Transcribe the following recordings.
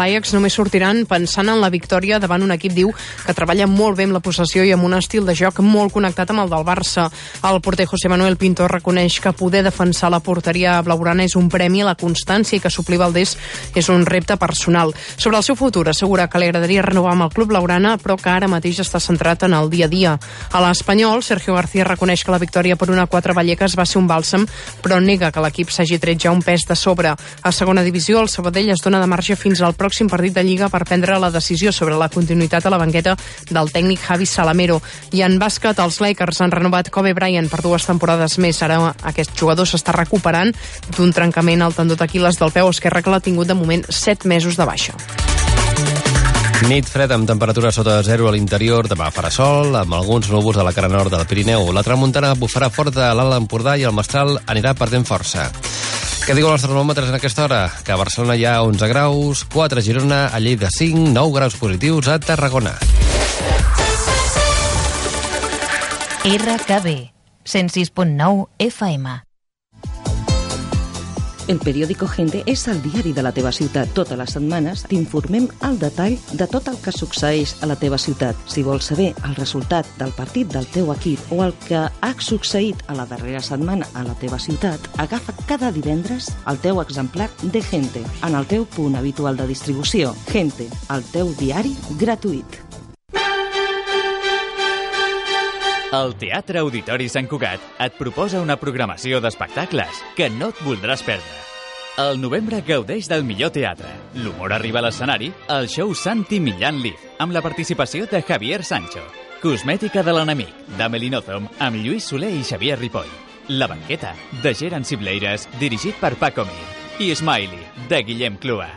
l'Ajax només sortiran pensant en la victòria davant un equip, diu, que treballa molt bé amb la possessió i amb un estil de joc molt connectat amb el del Barça. El porter José Manuel Pinto reconeix que poder defensar la porteria blaugrana és un premi a la constància i que suplir Valdés és un repte personal. Sobre el seu futur, assegura que li agradaria renovar amb el club blaugrana, però que ara mateix està centrat en el dia a dia. A l'Espanyol, Sergio García reconeix que la victòria per una 4 Vallecas va ser un bàlsam, però nega que l'equip s'hagi tret ja un pes de sobre. A segona divisió, el Sabadell es dona de marge fins al pròxim partit de Lliga per prendre la decisió sobre la continuïtat a la banqueta del tècnic Javi Salamero. I en bàsquet, els Lakers han renovat Kobe Bryant per dues temporades més. Ara aquest jugador s'està recuperant d'un trencament al tendó d'Aquiles del peu esquerre que l'ha tingut de moment 7 mesos de baixa. Nit freda amb temperatura sota zero a l'interior, demà farà sol, amb alguns núvols de la cara nord del Pirineu. La tramuntana bufarà fort de l'Alt Empordà i el Mestral anirà perdent força. Què diuen els termòmetres en aquesta hora? Que a Barcelona hi ha 11 graus, 4 a Girona, a Lleida 5, 9 graus positius a Tarragona. RKB 106.9 FM El periòdico Gente és el diari de la teva ciutat. Totes les setmanes t'informem al detall de tot el que succeeix a la teva ciutat. Si vols saber el resultat del partit del teu equip o el que ha succeït a la darrera setmana a la teva ciutat, agafa cada divendres el teu exemplar de Gente en el teu punt habitual de distribució. Gente, el teu diari gratuït. El Teatre Auditori Sant Cugat et proposa una programació d'espectacles que no et voldràs perdre. El novembre gaudeix del millor teatre. L'humor arriba a l'escenari al show Santi Millán Live, amb la participació de Javier Sancho. Cosmètica de l'enemic, d'Amelie Nothomb, amb Lluís Soler i Xavier Ripoll. La banqueta, de Geran Cibleiras, dirigit per Paco Mir. I Smiley, de Guillem Clua.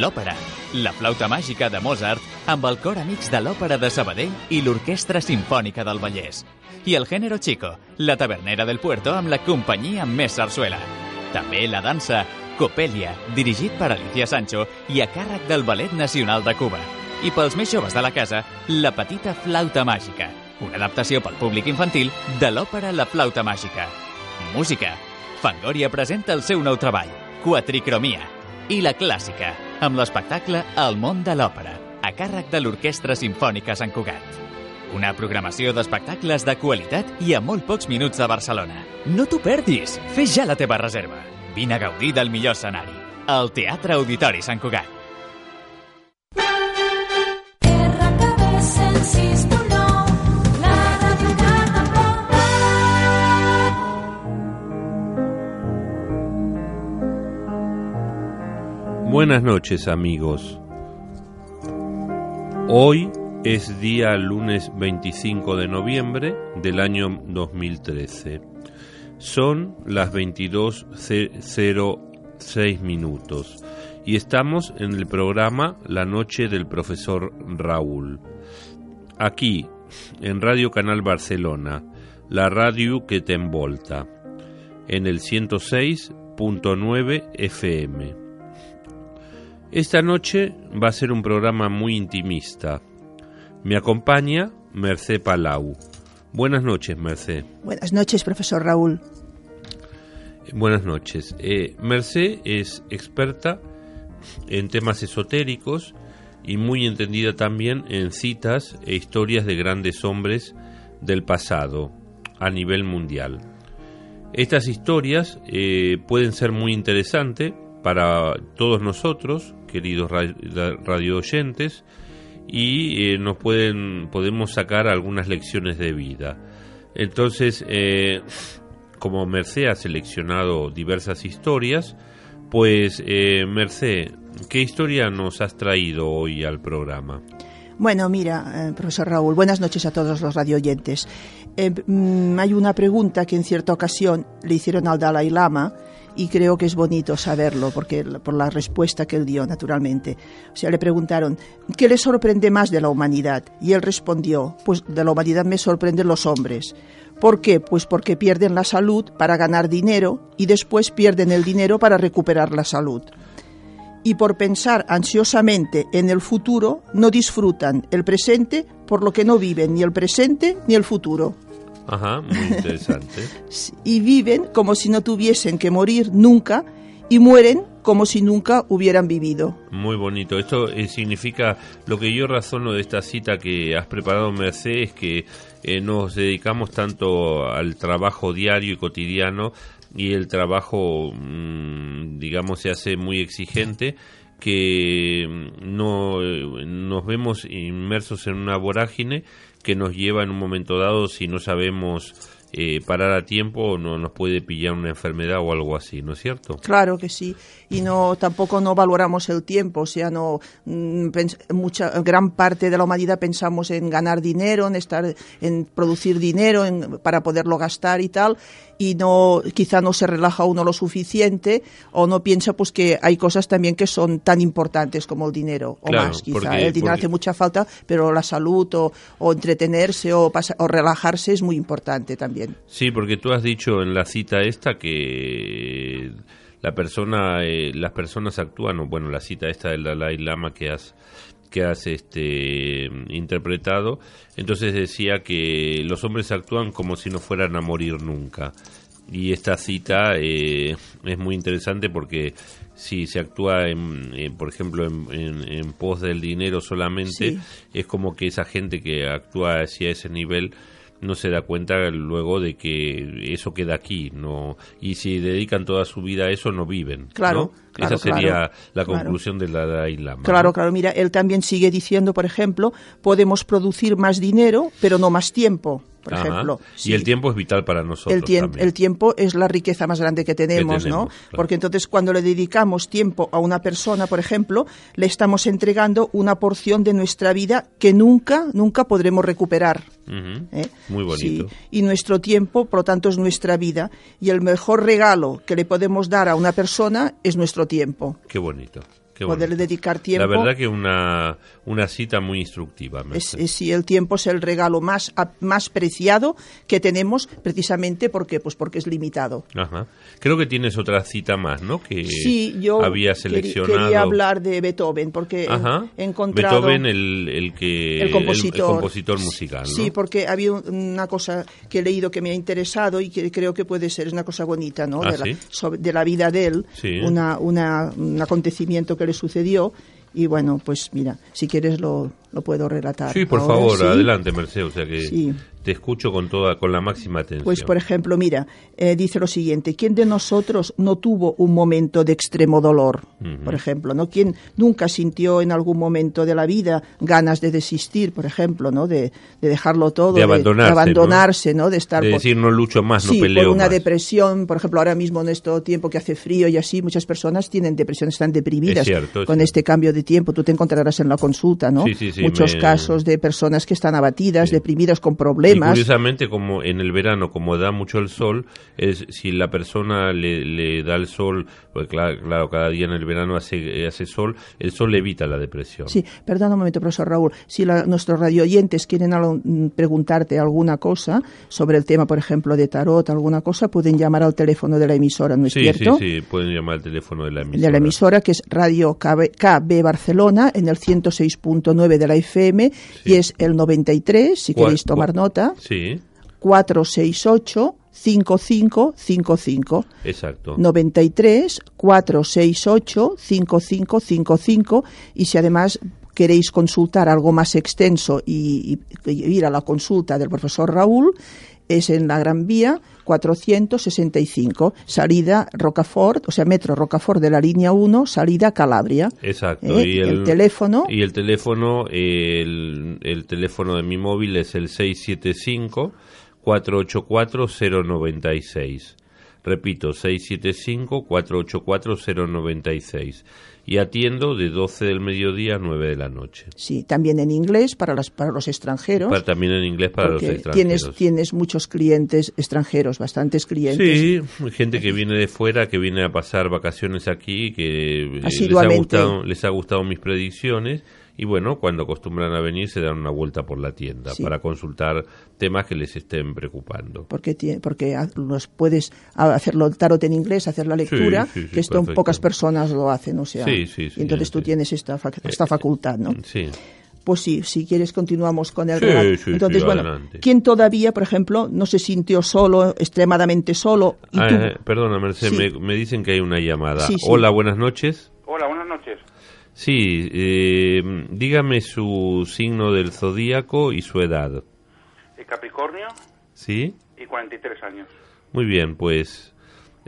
L'òpera, la flauta màgica de Mozart amb el cor amics de l'Òpera de Sabadell i l'Orquestra Simfònica del Vallès. I el Género Chico, la tavernera del Puerto amb la companyia més sarsuela. També la dansa Copelia, dirigit per Alicia Sancho i a càrrec del Ballet Nacional de Cuba. I pels més joves de la casa, La petita flauta màgica, una adaptació pel públic infantil de l'òpera La flauta màgica. Música. Fangoria presenta el seu nou treball, Quatricromia, i la clàssica, amb l'espectacle El món de l'òpera, a càrrec de l'Orquestra Simfònica Sant Cugat. Una programació d'espectacles de qualitat i a molt pocs minuts de Barcelona. No t'ho perdis! Fes ja la teva reserva. Vine a gaudir del millor escenari. El Teatre Auditori Sant Cugat. Buenas noches amigos. Hoy es día lunes 25 de noviembre del año 2013. Son las 22.06 minutos y estamos en el programa La Noche del Profesor Raúl. Aquí, en Radio Canal Barcelona, la radio que te envolta, en el 106.9 FM. Esta noche va a ser un programa muy intimista. Me acompaña Mercé Palau. Buenas noches, Mercé. Buenas noches, profesor Raúl. Buenas noches. Eh, Mercé es experta en temas esotéricos y muy entendida también en citas e historias de grandes hombres del pasado a nivel mundial. Estas historias eh, pueden ser muy interesantes para todos nosotros queridos radio oyentes, y eh, nos pueden podemos sacar algunas lecciones de vida. Entonces, eh, como Merced ha seleccionado diversas historias, pues eh, Merced, ¿qué historia nos has traído hoy al programa? Bueno, mira, eh, profesor Raúl, buenas noches a todos los radioyentes. Eh, mm, hay una pregunta que en cierta ocasión le hicieron al Dalai Lama y creo que es bonito saberlo porque por la respuesta que él dio naturalmente. O sea, le preguntaron, ¿qué le sorprende más de la humanidad? Y él respondió, pues de la humanidad me sorprenden los hombres. ¿Por qué? Pues porque pierden la salud para ganar dinero y después pierden el dinero para recuperar la salud. Y por pensar ansiosamente en el futuro, no disfrutan el presente, por lo que no viven ni el presente ni el futuro. Ajá, muy interesante. y viven como si no tuviesen que morir nunca y mueren como si nunca hubieran vivido. Muy bonito. Esto eh, significa, lo que yo razono de esta cita que has preparado, Mercedes, es que eh, nos dedicamos tanto al trabajo diario y cotidiano y el trabajo, mm, digamos, se hace muy exigente que mm, no nos vemos inmersos en una vorágine que nos lleva en un momento dado si no sabemos eh, parar a tiempo no nos puede pillar una enfermedad o algo así, ¿no es cierto? Claro que sí, y no tampoco no valoramos el tiempo, o sea, no mm, mucha gran parte de la humanidad pensamos en ganar dinero, en estar en producir dinero en, para poderlo gastar y tal, y no quizá no se relaja uno lo suficiente o no piensa pues que hay cosas también que son tan importantes como el dinero o Claro, más quizá porque- el dinero porque- hace mucha falta pero la salud o, o entretenerse o, pasa- o relajarse es muy importante también. Sí, porque tú has dicho en la cita esta que la persona, eh, las personas actúan, o bueno, la cita esta del Dalai Lama que has que has este interpretado, entonces decía que los hombres actúan como si no fueran a morir nunca. Y esta cita eh, es muy interesante porque si se actúa, en, por ejemplo, en, en- en pos del dinero solamente, Sí. es como que esa gente que actúa hacia ese nivel no se da cuenta luego de que eso queda aquí, no y si dedican toda su vida a eso no viven. Claro, ¿no? claro, Esa sería claro, la claro. conclusión de la Dalai Lama. Claro, claro, mira, él también sigue diciendo, por ejemplo, podemos producir más dinero, pero no más tiempo, por Ajá. ejemplo. Y el tiempo es vital para nosotros. el, tiem- también. el tiempo es la riqueza más grande que tenemos, tenemos, ¿no? claro. Porque entonces cuando le dedicamos tiempo a una persona, por ejemplo, le estamos entregando una porción de nuestra vida que nunca, nunca podremos recuperar. ¿eh? Muy bonito. Sí, y nuestro tiempo, por lo tanto, es nuestra vida. Y el mejor regalo que le podemos dar a una persona es nuestro tiempo. Qué bonito. Qué Poderle bonito. dedicar tiempo. La verdad que una, una cita muy instructiva. Es, es- sí, el tiempo es el regalo más, a- más preciado que tenemos precisamente porque, pues porque es limitado. Ajá. Creo que tienes otra cita más, ¿no? Que Sí, yo había seleccionado. quería hablar de Beethoven porque Ajá. he encontrado Beethoven, el, el que el compositor, compositor musical, ¿no? Sí, porque había un- una cosa que he leído que me ha interesado y que creo que puede ser una cosa bonita, ¿no? Ah, de, la, ¿sí? sobre- de la vida de él, Sí. una, una- un acontecimiento que le sucedió y bueno, pues mira, si quieres lo, lo puedo relatar. Sí, por ahora, favor, ¿sí? adelante, Mercedes. O sea que Sí. Te escucho con toda, con la máxima atención. Pues, por ejemplo, mira, eh, dice lo siguiente: ¿quién de nosotros no tuvo un momento de extremo dolor? Por ejemplo, ¿no? ¿Quién nunca sintió en algún momento de la vida ganas de desistir, por ejemplo, ¿no? De, de dejarlo todo, De abandonarse, ¿no? abandonarse, ¿no? De estar de decir no lucho más, no sí, peleo por una más. depresión, por ejemplo, ahora mismo en este tiempo que hace frío y así, muchas personas tienen depresión, están deprimidas Es cierto, es con cierto. este cambio de tiempo. Tú te encontrarás en la consulta, ¿no? Sí, sí, sí, Muchos me- casos de personas que están abatidas, deprimidas con Y problemas. curiosamente, como en el verano, como da mucho el sol, es si la persona le, le da el sol, pues claro, claro, cada día en el verano hace, hace sol, el sol evita la depresión. Sí, perdón un momento, profesor Raúl. Si la- nuestros radioyentes quieren algo- mm, preguntarte alguna cosa sobre el tema, por ejemplo, de tarot, alguna cosa, pueden llamar al teléfono de la emisora, ¿no es sí, cierto? sí, sí, pueden llamar al teléfono de la emisora. De la emisora, que es Radio KB, KB Barcelona, en el 106.9 de la FM, y es el 93, si queréis tomar cua- Sí, 468 5555. exacto. 93 468 5555 y si además queréis consultar algo más extenso y, y- y ir a la consulta del profesor Raúl es en la Gran Vía 465, salida Rocafort, o sea, metro Rocafort de la línea 1, salida Calabria. Exacto. ¿Eh? Y el, teléfono, Y el teléfono, el, el teléfono de mi móvil es el 675-484-096. Repito, 675-484-096. Y atiendo de 12 del mediodía a 9 de la noche. sí, también en inglés para, las, para los extranjeros. Para, también en inglés para los extranjeros. tienes, tienes muchos clientes extranjeros, bastantes clientes. Sí, gente que viene de fuera, que viene a pasar vacaciones aquí, que eh, les ha, gustado, les ha gustado mis predicciones y bueno, cuando acostumbran a venir se dan una vuelta por la tienda Sí. para consultar temas que les estén preocupando. porque porque los puedes hacerlo el tarot en inglés, hacer la lectura, sí, sí, que esto perfecto. pocas personas lo hacen, o sea, Sí, sí, sí, y entonces tú tienes esta, fac- esta facultad, ¿no? Sí, Pues sí, si quieres continuamos con el Sí, relato. sí, Entonces, sí, bueno, adelante. ¿quién todavía, por ejemplo, no se sintió solo, extremadamente solo? Y Ah, eh, perdona, Mercedes, me, me dicen que hay una llamada. Sí, sí. Hola, buenas noches. Sí, eh, dígame su signo del zodíaco y su edad. Capricornio ¿Sí? y 43 años. Muy bien, pues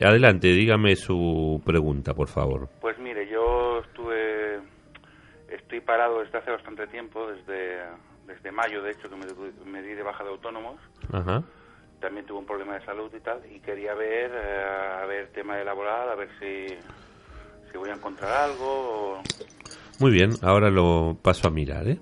adelante, dígame su pregunta, por favor. Pues mire, yo estuve, estoy parado desde hace bastante tiempo, desde, desde mayo de hecho que me di de baja de autónomos. Ajá. También tuve un problema de salud y tal, y quería ver, eh, a ver tema de laboral, a ver si, voy a encontrar algo. Muy bien, ahora lo paso a mirar, ¿eh?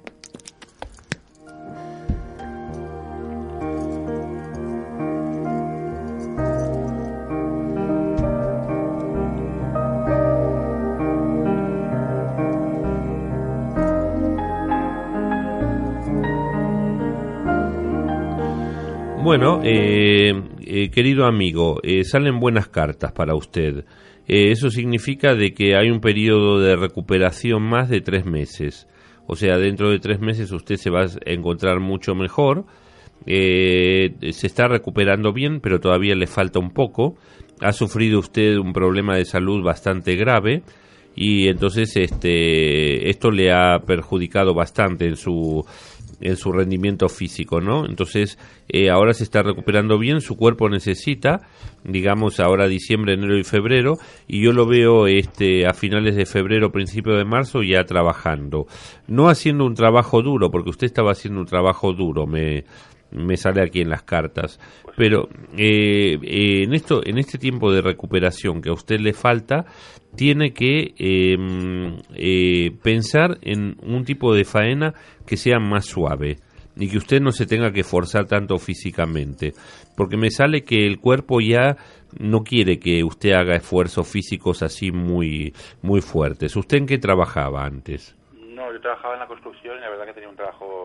Bueno, eh, eh, querido amigo, eh, salen buenas cartas para usted. Eh, eso significa de que hay un periodo de recuperación más de tres meses. O sea, dentro de tres meses usted se va a encontrar mucho mejor. Eh, se está recuperando bien, pero todavía le falta un poco. Ha sufrido usted un problema de salud bastante grave y entonces este esto le ha perjudicado bastante en su en su rendimiento físico, ¿no? Entonces, eh, ahora se está recuperando bien, su cuerpo necesita, digamos, ahora diciembre, enero y febrero, y yo lo veo este, a finales de febrero, principio de marzo, ya trabajando. No haciendo un trabajo duro, porque usted estaba haciendo un trabajo duro, me, me sale aquí en las cartas. Pero eh, eh, en esto, en este tiempo de recuperación que a usted le falta, tiene que eh, eh, pensar en un tipo de faena que sea más suave y que usted no se tenga que forzar tanto físicamente, porque me sale que el cuerpo ya no quiere que usted haga esfuerzos físicos así muy muy fuertes. ¿Usted en qué trabajaba antes? No, yo trabajaba en la construcción y la verdad que tenía un trabajo.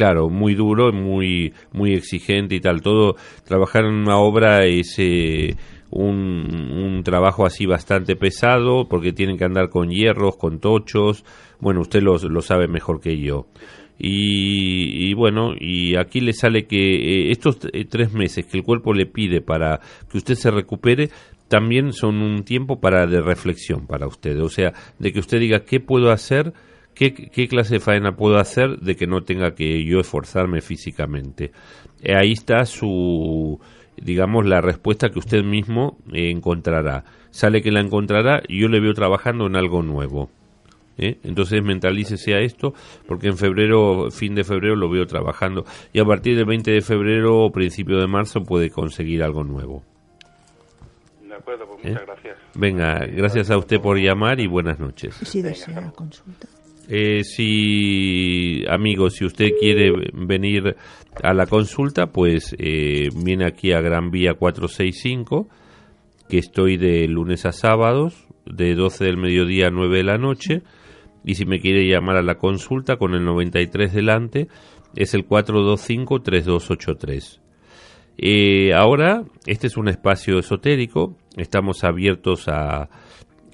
Claro, muy duro, muy muy exigente y tal. Todo trabajar en una obra es eh, un, trabajo así bastante pesado porque tienen que andar con hierros, con tochos. Bueno, usted lo, lo sabe mejor que yo. Y, y bueno, y aquí le sale que eh, estos eh, tres meses que el cuerpo le pide para que usted se recupere también son un tiempo para de reflexión para usted. O sea, de que usted diga qué puedo hacer ¿Qué, ¿Qué, clase de faena puedo hacer de que no tenga que yo esforzarme físicamente? Eh, ahí está su, digamos, la respuesta que usted mismo eh, encontrará. Sale que la encontrará y yo le veo trabajando en algo nuevo. ¿eh? Entonces mentalícese a esto, porque en febrero, fin de febrero, lo veo trabajando. Y a partir del 20 de febrero o principio de marzo puede conseguir algo nuevo. De acuerdo, pues ¿Eh? muchas gracias. Venga, gracias a usted por llamar y buenas noches. Si desea consulta. Eh, si, amigo, si usted quiere venir a la consulta, pues eh, viene aquí a Gran Vía 465, que estoy de lunes a sábados, de 12 del mediodía a 9 de la noche. Y si me quiere llamar a la consulta con el 93 delante, es el 425-3283. Eh, ahora, este es un espacio esotérico, estamos abiertos a,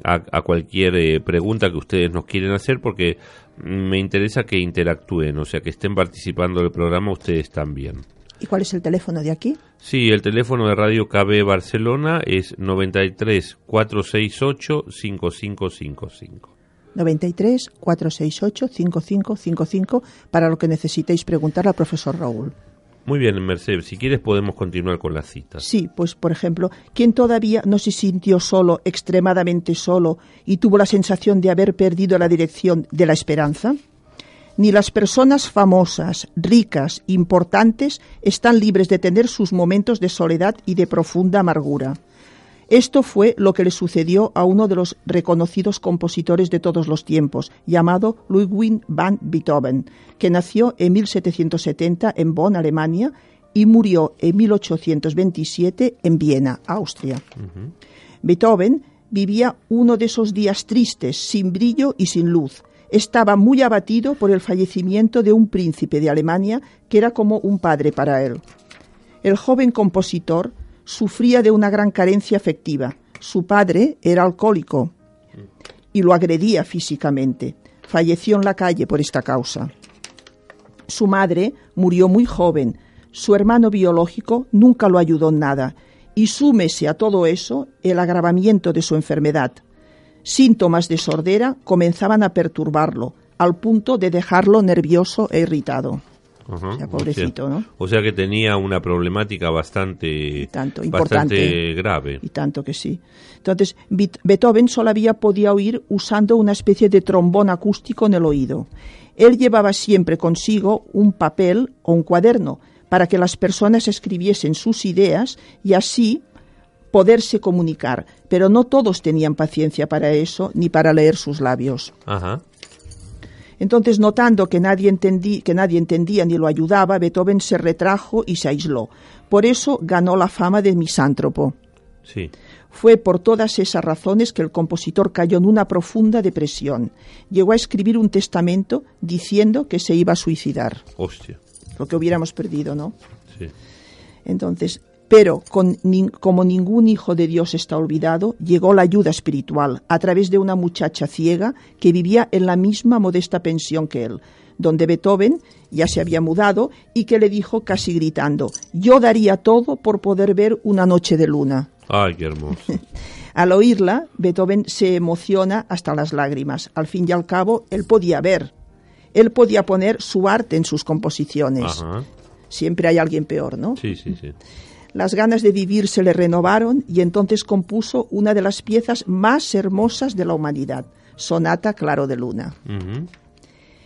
a, a cualquier eh, pregunta que ustedes nos quieren hacer porque me interesa que interactúen, o sea, que estén participando del programa ustedes también. ¿Y cuál es el teléfono de aquí? Sí, el teléfono de Radio KB Barcelona es 93 468 5555. 93 468 5555 para lo que necesitéis preguntar al profesor Raúl. Muy bien, Mercedes, si quieres podemos continuar con las citas. Sí, pues por ejemplo, ¿quién todavía no se sintió solo, extremadamente solo, y tuvo la sensación de haber perdido la dirección de la esperanza? Ni las personas famosas, ricas, importantes, están libres de tener sus momentos de soledad y de profunda amargura. Esto fue lo que le sucedió a uno de los reconocidos compositores de todos los tiempos, llamado Ludwig van Beethoven, que nació en 1770 en Bonn, Alemania, y murió en 1827 en Viena, Austria. Beethoven vivía uno de esos días tristes, sin brillo y sin luz. Estaba muy abatido por el fallecimiento de un príncipe de Alemania que era como un padre para él. El joven compositor sufría de una gran carencia afectiva. Su padre era alcohólico y lo agredía físicamente. falleció en la calle por esta causa. Su madre murió muy joven, su hermano biológico nunca lo ayudó en nada, y súmese a todo eso el agravamiento de su enfermedad. Síntomas de sordera comenzaban a perturbarlo, al punto de dejarlo nervioso e irritado. Ajá, O sea, pobrecito, o sea, ¿no? O sea que tenía una problemática bastante, tanto, bastante grave. Y tanto que sí. Entonces, Beet- Beethoven solamente podía oír usando una especie de trombón acústico en el oído. Él llevaba siempre consigo un papel o un cuaderno para que las personas escribiesen sus ideas y así poderse comunicar. Pero no todos tenían paciencia para eso ni para leer sus labios. Ajá. Entonces, notando que nadie, entendí- que nadie entendía ni lo ayudaba, Beethoven se retrajo y se aisló. Por eso ganó la fama de misántropo. Sí. Fue por todas esas razones que el compositor cayó en una profunda depresión. Llegó a escribir un testamento diciendo que se iba a suicidar, Hostia. lo que hubiéramos perdido, ¿no? Sí. Entonces, pero con como ningún hijo de Dios está olvidado, llegó la ayuda espiritual a través de una muchacha ciega que vivía en la misma modesta pensión que él, donde Beethoven ya se había mudado y que le dijo casi gritando, yo daría todo por poder ver una noche de luna. Ay, qué hermoso. Al oírla, Beethoven se emociona hasta las lágrimas. Al fin y al cabo, él podía ver. Él podía poner su arte en sus composiciones. Ajá. Siempre hay alguien peor, ¿no? Sí, sí, sí. Las ganas de vivir se le renovaron y entonces compuso una de las piezas más hermosas de la humanidad, Sonata Claro de Luna.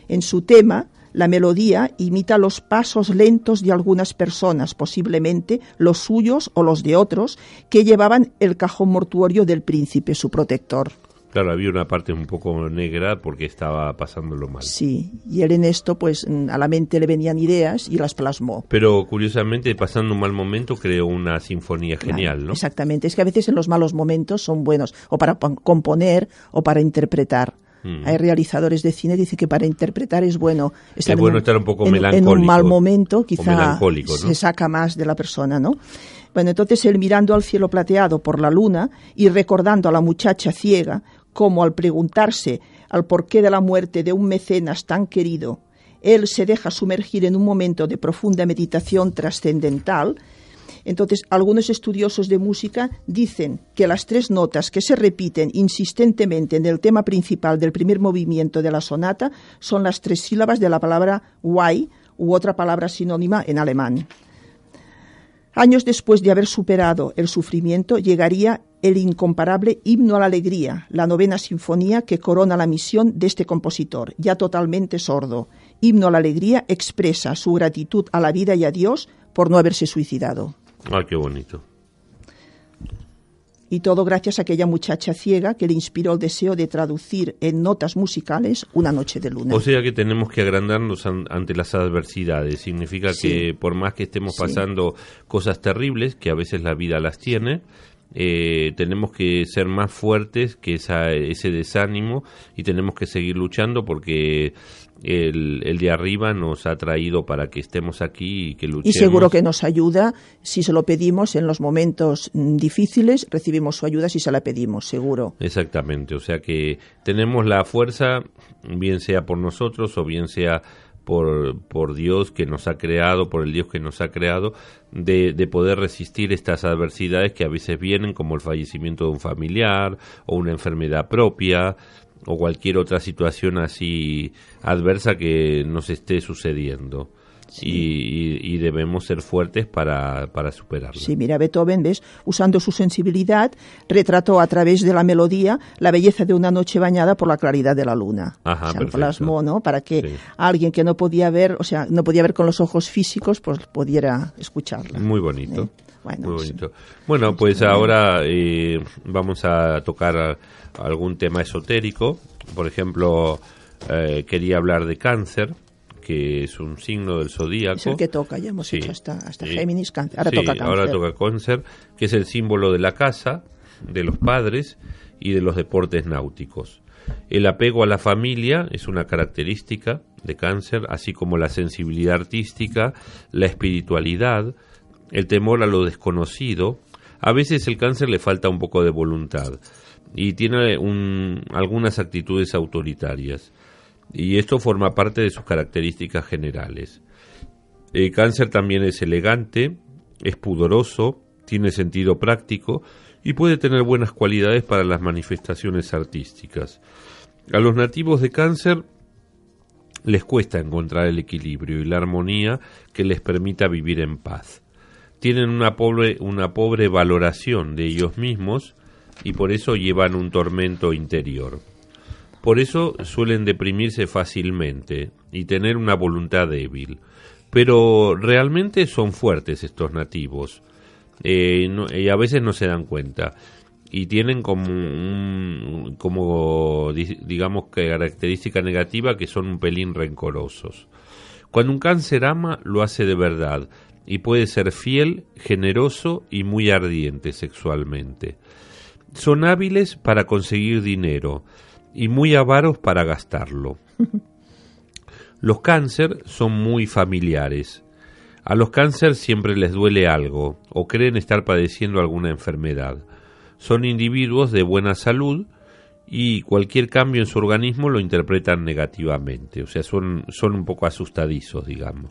En su tema, la melodía imita los pasos lentos de algunas personas, posiblemente los suyos o los de otros, que llevaban el cajón mortuorio del príncipe, su protector. Claro, había una parte un poco negra porque estaba pasándolo mal. Sí, y él en esto, pues a la mente le venían ideas y las plasmó. Pero curiosamente, pasando un mal momento, creó una sinfonía genial, Claro, ¿no? Exactamente, es que a veces en los malos momentos son buenos, o para pon- componer o para interpretar. Mm. Hay realizadores de cine que dicen que para interpretar es bueno estar, bueno en, un, estar un poco en- en melancólico, un mal momento, quizá ¿no? se saca más de la persona, ¿no? Bueno, entonces él mirando al cielo plateado por la luna y recordando a la muchacha ciega, como al preguntarse al porqué de la muerte de un mecenas tan querido, él se deja sumergir en un momento de profunda meditación trascendental, entonces, algunos estudiosos de música dicen que las tres notas que se repiten insistentemente en el tema principal del primer movimiento de la sonata son las tres sílabas de la palabra why u otra palabra sinónima en alemán. Años después de haber superado el sufrimiento, llegaría el incomparable Himno a la Alegría, la novena sinfonía que corona la misión de este compositor, ya totalmente sordo. Himno a la Alegría expresa su gratitud a la vida y a Dios por no haberse suicidado. Ah, qué bonito. Y todo gracias a aquella muchacha ciega que le inspiró el deseo de traducir en notas musicales Una noche de luna. O sea que tenemos que agrandarnos an- ante las adversidades. Significa Sí. que por más que estemos Sí. pasando cosas terribles, que a veces la vida las tiene, eh, tenemos que ser más fuertes que esa, ese desánimo y tenemos que seguir luchando porque el, el de arriba nos ha traído para que estemos aquí y que luchemos. y seguro que nos ayuda si se lo pedimos en los momentos mm, difíciles, recibimos su ayuda si se la pedimos, seguro. Exactamente, o sea que tenemos la fuerza, bien sea por nosotros o bien sea por, por Dios que nos ha creado, por el Dios que nos ha creado, de, de poder resistir estas adversidades que a veces vienen como el fallecimiento de un familiar o una enfermedad propia o cualquier otra situación así adversa que nos esté sucediendo. Y, y- y debemos ser fuertes para, para superarla. Sí, mira, Beethoven, ¿ves? Usando su sensibilidad, retrató a través de la melodía la belleza de una noche bañada por la claridad de la luna. Ajá, o sea, plasmó, ¿no? Para que Sí. alguien que no podía ver, o sea, no podía ver con los ojos físicos, pues pudiera escucharla. Muy bonito. Eh, bueno, muy sí. bonito. Bueno, pues ahora eh, vamos a tocar algún tema esotérico. Por ejemplo, eh, quería hablar de cáncer, que es un signo del zodíaco. Es el que toca, ya hemos Sí. hecho hasta, hasta Sí. Géminis, cáncer. Ahora Sí, toca cáncer. ahora toca cáncer, que es el símbolo de la casa, de los padres y de los deportes náuticos. El apego a la familia es una característica de cáncer, así como la sensibilidad artística, la espiritualidad, el temor a lo desconocido. A veces el cáncer le falta un poco de voluntad y tiene un- algunas actitudes autoritarias. Y esto forma parte de sus características generales. El cáncer también es elegante, es pudoroso, tiene sentido práctico y puede tener buenas cualidades para las manifestaciones artísticas. A los nativos de cáncer les cuesta encontrar el equilibrio y la armonía que les permita vivir en paz. Tienen una pobre, una pobre valoración de ellos mismos y por eso llevan un tormento interior. Por eso suelen deprimirse fácilmente y tener una voluntad débil. Pero realmente son fuertes estos nativos eh, y a veces no se dan cuenta y tienen como un, como digamos característica negativa que son un pelín rencorosos. Cuando un cáncer ama lo hace de verdad y puede ser fiel, generoso y muy ardiente sexualmente. Son hábiles para conseguir dinero y muy avaros para gastarlo. Los cáncer son muy familiares. A los cáncer siempre les duele algo o creen estar padeciendo alguna enfermedad son individuos de buena salud y cualquier cambio en su organismo lo interpretan negativamente, o sea, son, son un poco asustadizos, digamos.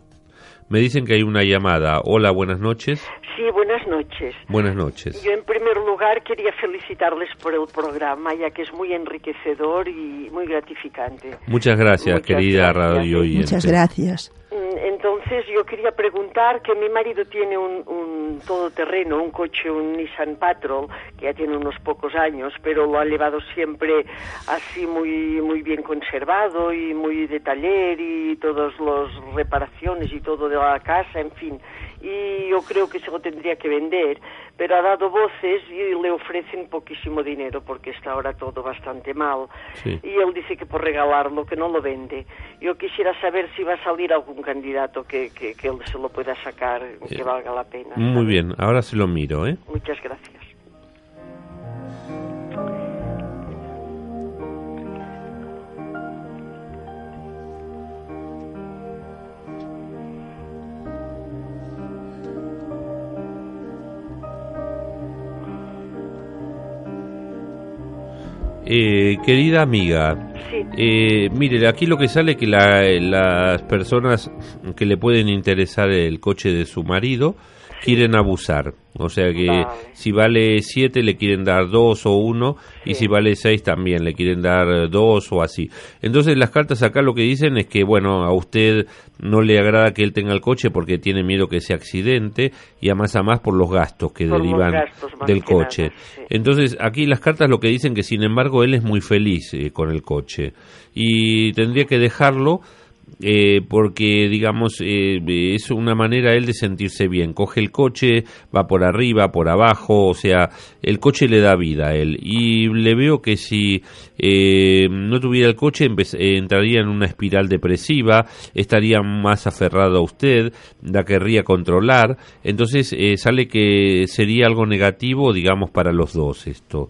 Me dicen que hay una llamada. Hola, buenas noches. Sí, buenas noches. Buenas noches. Yo en primer lugar quería felicitarles por el programa, ya que es muy enriquecedor y muy gratificante. Muchas gracias, querida radio oyente. Muchas gracias. Mm, entonces yo quería preguntar que mi marido tiene un, un todoterreno, un coche, un Nissan Patrol, que ya tiene unos pocos años, pero lo ha llevado siempre así muy muy bien conservado y muy de taller y todas las reparaciones y todo de la casa, en fin y yo creo que se lo tendría que vender, pero ha dado voces y le ofrecen poquísimo dinero porque está ahora todo bastante mal. Y él dice que por regalarlo, que no lo vende. Yo quisiera saber si va a salir algún candidato que, que, él se lo pueda sacar, que valga la pena. Muy bien, ahora se lo miro, ¿eh? Muchas gracias. Eh, querida amiga, eh, mire, aquí lo que sale que las personas que le pueden interesar el coche de su marido quieren abusar. O sea que si vale 7 le quieren dar 2 o 1 y si vale 6 también le quieren dar 2 o así. Entonces las cartas acá lo que dicen es que bueno, a usted no le agrada que él tenga el coche porque tiene miedo que sea accidente y a más a más por los gastos que derivan del coche. Entonces aquí las cartas lo que dicen que sin embargo él es muy feliz eh, con el coche y tendría que dejarlo eh, porque digamos eh, es una manera él de sentirse bien. Coge el coche va por arriba por abajo o sea el coche le da vida a él. Y le veo que si eh, no tuviera el coche entraría en una espiral depresiva estaría más aferrado a usted la querría controlar. Entonces sale que sería algo negativo digamos para los dos esto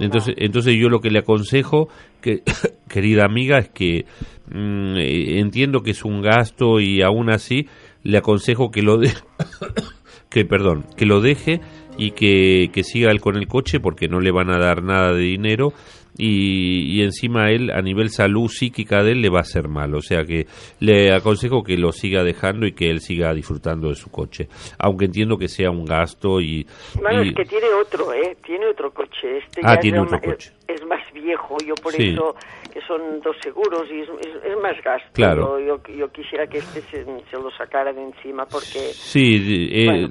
entonces entonces yo lo que le aconsejo que querida amiga es que Mm, eh, entiendo que es un gasto y aún así le aconsejo que lo de que perdón que lo deje y que, que siga él con el coche porque no le van a dar nada de dinero y, y, encima él a nivel salud psíquica de él le va a hacer mal. O sea que le aconsejo que lo siga dejando y que él siga disfrutando de su coche aunque entiendo que sea un gasto y bueno es que tiene otro eh tiene otro coche este ah tiene otro coche es, más viejo yo por eso que son dos seguros y es, más gasto. Claro. Yo, yo, quisiera que este se, lo sacara de encima porque sí eh,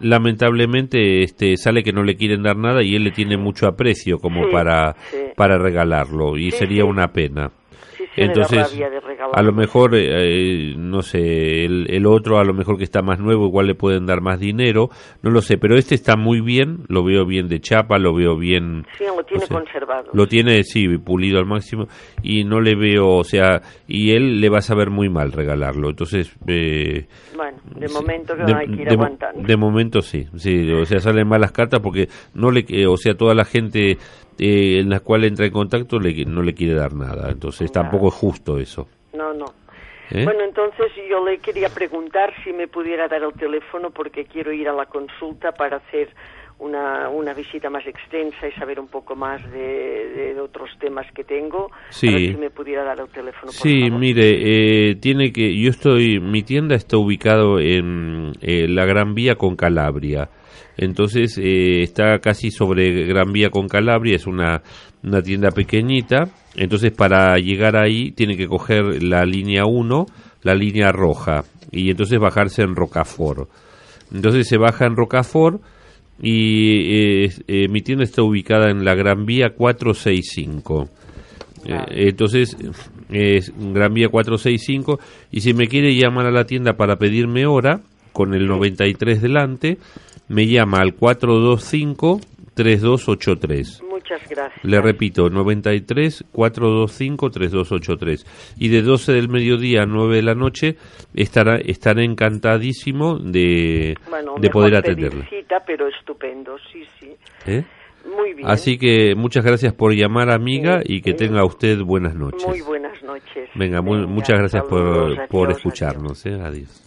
lamentablemente este sale que no le quieren dar nada y él le tiene mucho aprecio como para para regalarlo y sería una pena. Entonces, a lo mejor, eh, no sé, el, otro a lo mejor que está más nuevo, igual le pueden dar más dinero, no lo sé, pero este está muy bien, lo veo bien de chapa, lo veo bien... Sí, lo tiene conservado. Lo tiene, sí, pulido al máximo, y no le veo, o sea, y él le va a saber muy mal regalarlo, entonces... Eh, bueno, de momento que hay que ir aguantando. De momento sí, sí, o sea, salen malas cartas porque no le, o sea, toda la gente eh, en la cual entra en contacto le, no le quiere dar nada. Entonces tampoco es justo eso. No, no. ¿Eh? Bueno, entonces yo le quería preguntar si me pudiera dar el teléfono porque quiero ir a la consulta para hacer una, una visita más extensa y saber un poco más de, de otros temas que tengo. Sí. A ver si me pudiera dar el teléfono, por Sí, favor. mire, eh, tiene que, yo estoy, mi tienda está ubicado en eh, la Gran Vía con Calabria. Entonces eh, está casi sobre Gran Vía con Calabria, es una, una tienda pequeñita. Entonces para llegar ahí tiene que coger la línea 1, la línea roja, y entonces bajarse en Rocafort. Entonces se baja en Rocafort y eh, eh, mi tienda está ubicada en la Gran Vía 465. Eh, entonces, es Gran Vía 465. Y si me quiere llamar a la tienda para pedirme hora, con el 93 delante, me llama al 425-3283. Muchas gracias. Le repito, 93 425 3283. Y de 12 del mediodía a 9 de la noche estará estaré encantadísimo de, Bueno, de poder pedir atenderle. cita, pero estupendo, sí, sí. ¿eh? Muy bien. Así que muchas gracias por llamar, amiga, y que tenga usted buenas noches. Muy buenas noches. Venga, mu- Venga, muchas gracias saludos, por, por adiós, escucharnos. ¿eh? Adiós.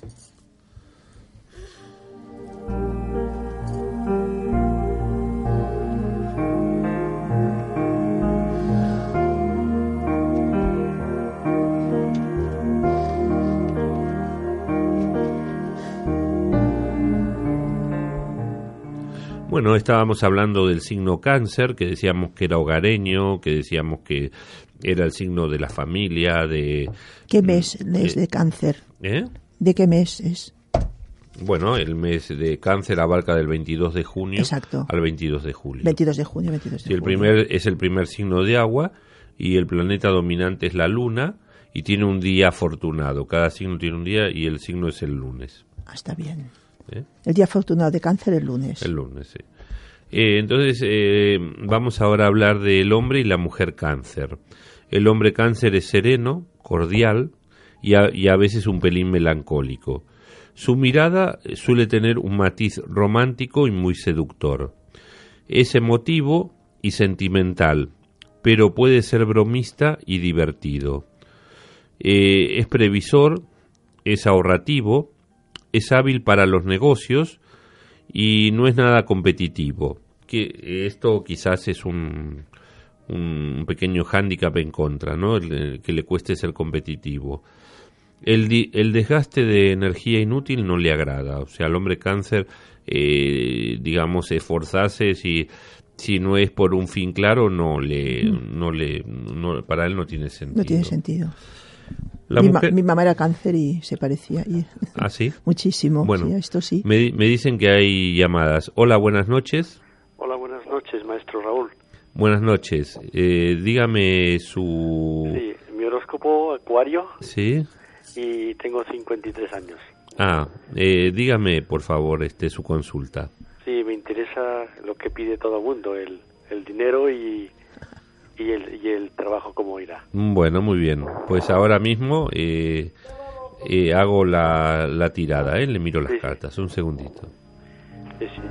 Bueno, estábamos hablando del signo cáncer, que decíamos que era hogareño, que decíamos que era el signo de la familia, de... ¿Qué mes es de cáncer? ¿eh? ¿De qué mes es? Bueno, el mes de cáncer abarca del 22 de junio Exacto. al 22 de julio. 22 de junio, 22 de Sí, el julio. primer es el primer signo de agua y el planeta dominante es la luna y tiene un día afortunado. Cada signo tiene un día y el signo es el lunes. Ah, está bien. ¿Eh? El día afortunado de cáncer el lunes. El lunes, sí. Eh, entonces, eh, vamos ahora a hablar del hombre y la mujer cáncer. El hombre cáncer es sereno, cordial y a, y a veces un pelín melancólico. Su mirada suele tener un matiz romántico y muy seductor. Es emotivo y sentimental, pero puede ser bromista y divertido. Eh, es previsor, es ahorrativo, es hábil para los negocios y no es nada competitivo. Que esto quizás es un, un pequeño hándicap en contra, ¿no? El, el que le cueste ser competitivo. El, di- el desgaste de energía inútil no le agrada. O sea, al hombre cáncer, eh, digamos, esforzarse si, si no es por un fin claro, no le, no le, no- para él no tiene sentido. No tiene sentido. La mi, ma- mujer- mi mamá era cáncer y se parecía. y- ¿Ah, sí? Muchísimo. Bueno, sí, esto sí. Me, me dicen que hay llamadas. Hola, buenas noches. Hola, buenas noches, maestro Raúl. Buenas noches. Eh, dígame su... Sí, mi horóscopo acuario ¿Sí? y tengo 53 años. Ah, eh, dígame, por favor, este, su consulta. Sí, me interesa lo que pide todo el mundo, el, el dinero y, y, el, y el trabajo cómo irá. Mm, Bueno, muy bien. Pues ahora mismo eh, eh, hago la, la tirada, ¿eh? Le miro las Sí. cartas. Un segundito. Sí, sí.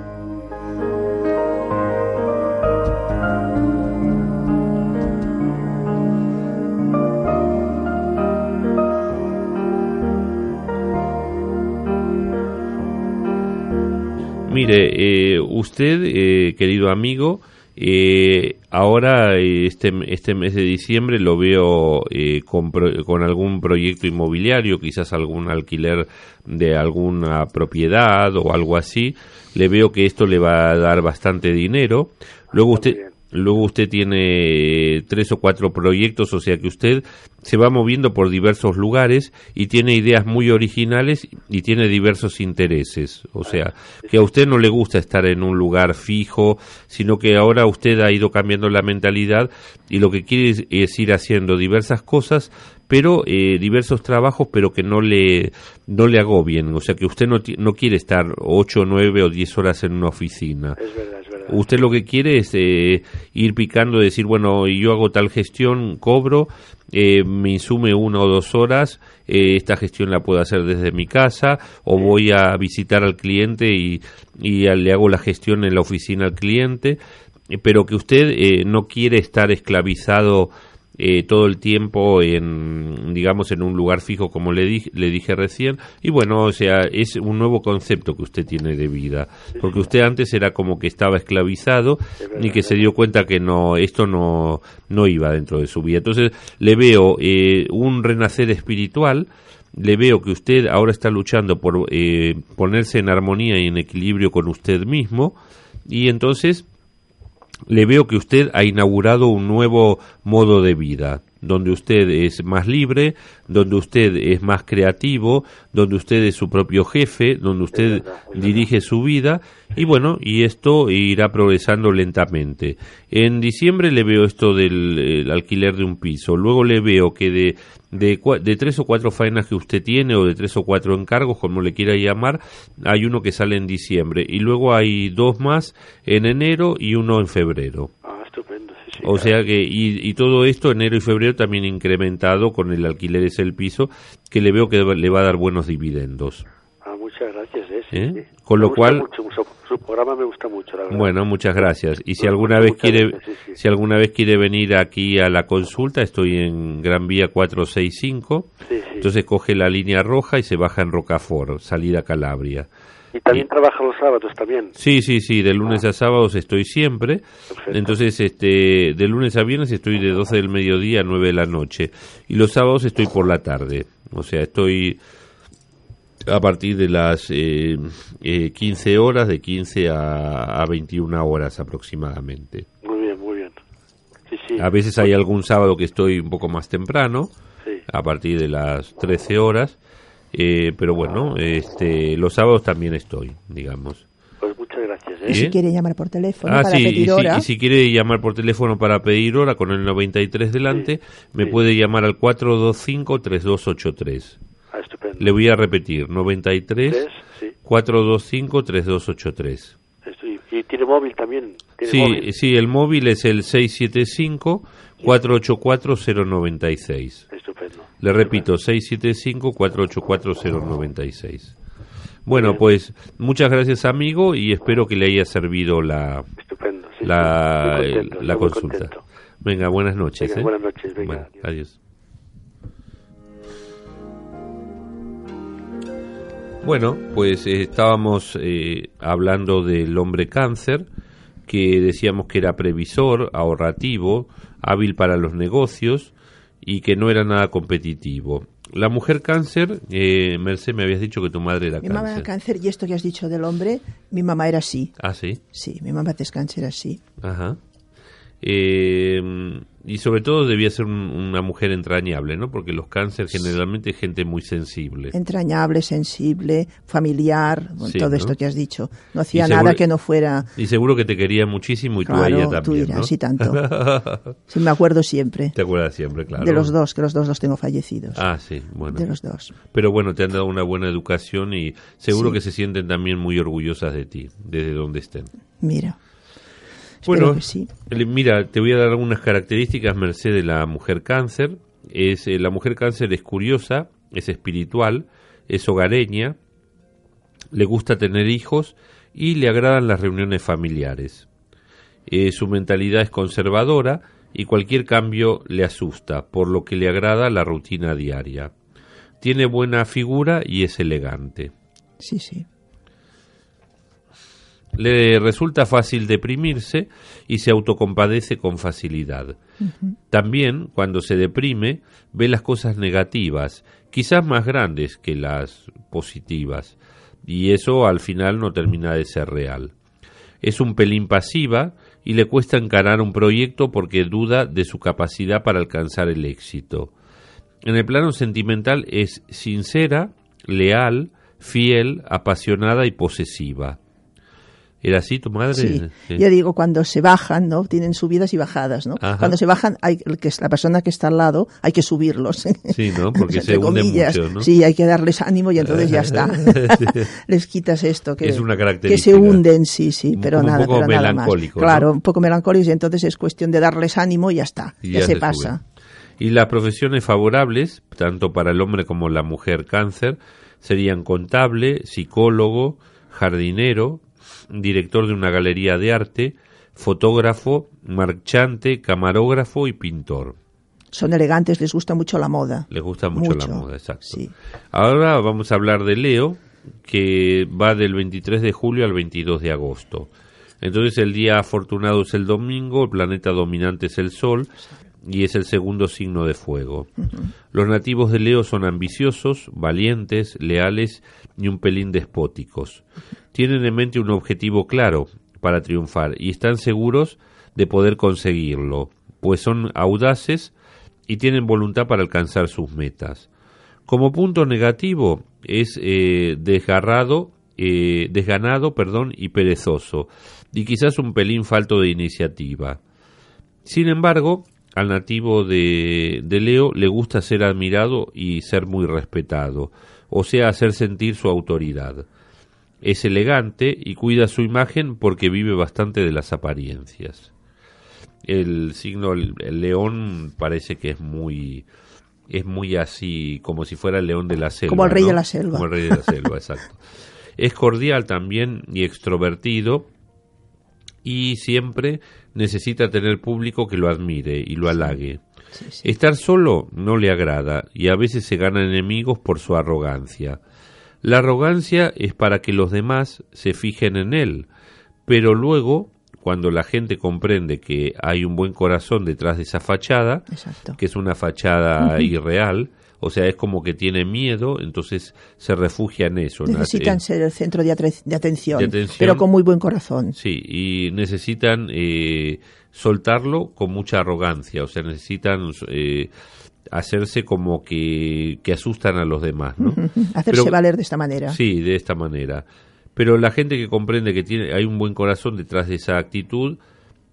Mire, eh, usted, eh, querido amigo, eh, ahora este, este mes de diciembre lo veo eh, con, con algún proyecto inmobiliario, quizás algún alquiler de alguna propiedad o algo así. Le veo que esto le va a dar bastante dinero. Luego usted. Luego usted tiene eh, tres o cuatro proyectos, o sea que usted se va moviendo por diversos lugares y tiene ideas muy originales y tiene diversos intereses. O sea, que a usted no le gusta estar en un lugar fijo, sino que ahora usted ha ido cambiando la mentalidad y lo que quiere es, ir haciendo diversas cosas, pero eh, diversos trabajos, pero que no le no le agobien. O sea, que usted no, no quiere estar ocho, nueve o diez horas en una oficina. Es verdad. Usted lo que quiere es eh, ir picando, decir, bueno, yo hago tal gestión, cobro, eh, me insume una o dos horas, eh, esta gestión la puedo hacer desde mi casa, o voy a visitar al cliente y, y le hago la gestión en la oficina al cliente, pero que usted eh, no quiere estar esclavizado eh, todo el tiempo en, digamos, en un lugar fijo, como le, di- le dije recién. Y bueno, o sea, es un nuevo concepto que usted tiene de vida. Porque usted antes era como que estaba esclavizado y que se dio cuenta que no, esto no, no iba dentro de su vida. Entonces, le veo eh, un renacer espiritual le veo que usted ahora está luchando por eh, ponerse en armonía y en equilibrio con usted mismo y entonces le veo que usted ha inaugurado un nuevo modo de vida, donde usted es más libre, donde usted es más creativo, donde usted es su propio jefe, donde usted dirige su vida y bueno, y esto irá progresando lentamente. En diciembre le veo esto del el alquiler de un piso, luego le veo que de de, de tres o cuatro faenas que usted tiene o de tres o cuatro encargos, como le quiera llamar, hay uno que sale en diciembre y luego hay dos más en enero y uno en febrero. Sí. O sea que, y, y todo esto enero y febrero también incrementado con el alquiler es el piso, que le veo que le va a dar buenos dividendos. Ah, muchas gracias, eh, sí, ¿Eh? sí. Con Me lo cual- mucho, su, su programa me gusta mucho, la verdad. Bueno, muchas gracias. Y si alguna vez quiere, si alguna vez quiere venir aquí a la consulta, estoy en Gran Vía 465. Sí, sí. Entonces coge la línea roja y se baja en Rocafort, salida Calabria. Y también trabaja los sábados también. Sí, sí, sí, de lunes a sábados estoy siempre. Perfecto. Entonces, este, de lunes a viernes estoy de 12 del mediodía a 9 de la noche. Y los sábados estoy por la tarde. O sea, estoy a partir de las eh, eh, 15 horas, de 15 a, a 21 horas aproximadamente. Muy bien, muy bien. Sí, sí. A veces hay algún sábado que estoy un poco más temprano, Sí. a partir de las 13 horas. Eh, pero bueno, este, los sábados también estoy, digamos. Pues muchas gracias, Y ¿eh? si ¿Sí? quiere llamar por teléfono Ah, para sí, y pedir si, hora, y si quiere llamar por teléfono para pedir hora con el 93 delante, me sí. puede llamar al 425-3283. Ah, estupendo. Le voy a repetir, 93 Tres, sí. 425-3283. Esto- y, y tiene móvil también. ¿Tiene Sí, móvil? sí, el móvil es el 675-484-096. Le repito, 675-484-096. Bueno, pues muchas gracias amigo y espero que le haya servido la, Estupendo. sí, la, contento, consulta. contento. Venga, buenas noches. Venga, ¿eh? buenas noches, venga, Bueno, adiós. adiós. Bueno, pues eh, estábamos eh, hablando del hombre cáncer, que decíamos que era previsor, ahorrativo, hábil para los negocios y que no era nada competitivo. La mujer cáncer, eh, Merced, me habías dicho que tu madre era mi cáncer. mamá era cáncer y esto que has dicho del hombre, mi mamá era así. Ah, sí. Sí, mi mamá descansa era así. Ajá. Eh, y sobre todo debía ser un- una mujer entrañable, ¿no? Porque los cáncer generalmente es gente muy sensible. Entrañable, sensible, familiar, Sí, todo ¿no? esto que has dicho. No hacía seguro- nada que no fuera... Y seguro que te quería muchísimo y tú a ella tú también, dirás, ¿no? sí, tanto. Sí, me acuerdo siempre. Te acuerdas siempre, claro. De los dos, que los dos los tengo fallecidos. Ah, sí, bueno. De los dos. Pero bueno, te han dado una buena educación y seguro Sí. que se sienten también muy orgullosas de ti, desde donde estén. Mira. Bueno, que sí. mira, te voy a dar algunas características, Merced, de la mujer cáncer. Es, eh, la mujer cáncer es curiosa, es espiritual, es hogareña, le gusta tener hijos y le agradan las reuniones familiares. Eh, su mentalidad es conservadora y cualquier cambio le asusta, por lo que le agrada la rutina diaria. Tiene buena figura y es elegante. Sí, sí. Le resulta fácil deprimirse y se autocompadece con facilidad. También, cuando se deprime, ve las cosas negativas, quizás más grandes que las positivas, y eso al final no termina de ser real. Es un pelín pasiva y le cuesta encarar un proyecto porque duda de su capacidad para alcanzar el éxito. En el plano sentimental es sincera, leal, fiel, apasionada y posesiva. ¿Era así tu madre? Sí. Sí. Ya digo, cuando se bajan, ¿no? Tienen subidas y bajadas, ¿no? Ajá. Cuando se bajan, hay el que es la persona que está al lado, hay que subirlos. Sí, ¿no? Porque se Entre hunde comillas. mucho, ¿no? Sí, hay que darles ánimo y entonces ya está. Sí. Les quitas esto que, Es una que característica. se hunden, sí, sí, pero como un nada, poco pero nada más. ¿no? Claro, un poco melancólicos y entonces es cuestión de darles ánimo y ya está. Y ya, se, pasa. Y las profesiones favorables, tanto para el hombre como la mujer cáncer, serían contable, psicólogo, jardinero, director de una galería de arte, fotógrafo, marchante, camarógrafo y pintor. Son elegantes, les gusta mucho la moda. Les gusta mucho, la moda, exacto. sí. Ahora vamos a hablar de Leo, que va del 23 de julio al 22 de agosto. Entonces el día afortunado es el domingo, el planeta dominante es el Sol y es el segundo signo de fuego. Los nativos de Leo son ambiciosos, valientes, leales y un pelín despóticos. Tienen en mente un objetivo claro para triunfar y están seguros de poder conseguirlo, pues son audaces y tienen voluntad para alcanzar sus metas. Como punto negativo es eh, desgarrado, eh, desganado, perdón, y perezoso, y quizás un pelín falto de iniciativa. Sin embargo, al nativo de, de Leo le gusta ser admirado y ser muy respetado, o sea, hacer sentir su autoridad. Es elegante y cuida su imagen porque vive bastante de las apariencias. El signo el, león parece que es muy es muy así como si fuera el león de la selva. Como el rey ¿no? de la selva. Como el rey de la selva, exacto. Es cordial también y extrovertido y siempre necesita tener público que lo admire y lo halague. Estar solo no le agrada y a veces se gana enemigos por su arrogancia. La arrogancia es para que los demás se fijen en él, pero luego, cuando la gente comprende que hay un buen corazón detrás de esa fachada, Exacto. que es una fachada irreal, o sea, es como que tiene miedo, entonces se refugia en eso. Necesitan En- ser el centro de atención, de atención. pero con muy buen corazón. Sí, y necesitan eh, soltarlo con mucha arrogancia, o sea, necesitan eh, hacerse como que, que asustan a los demás, ¿no? Hacerse Pero- valer de esta manera. Sí, de esta manera. Pero la gente que comprende que tiene, hay un buen corazón detrás de esa actitud,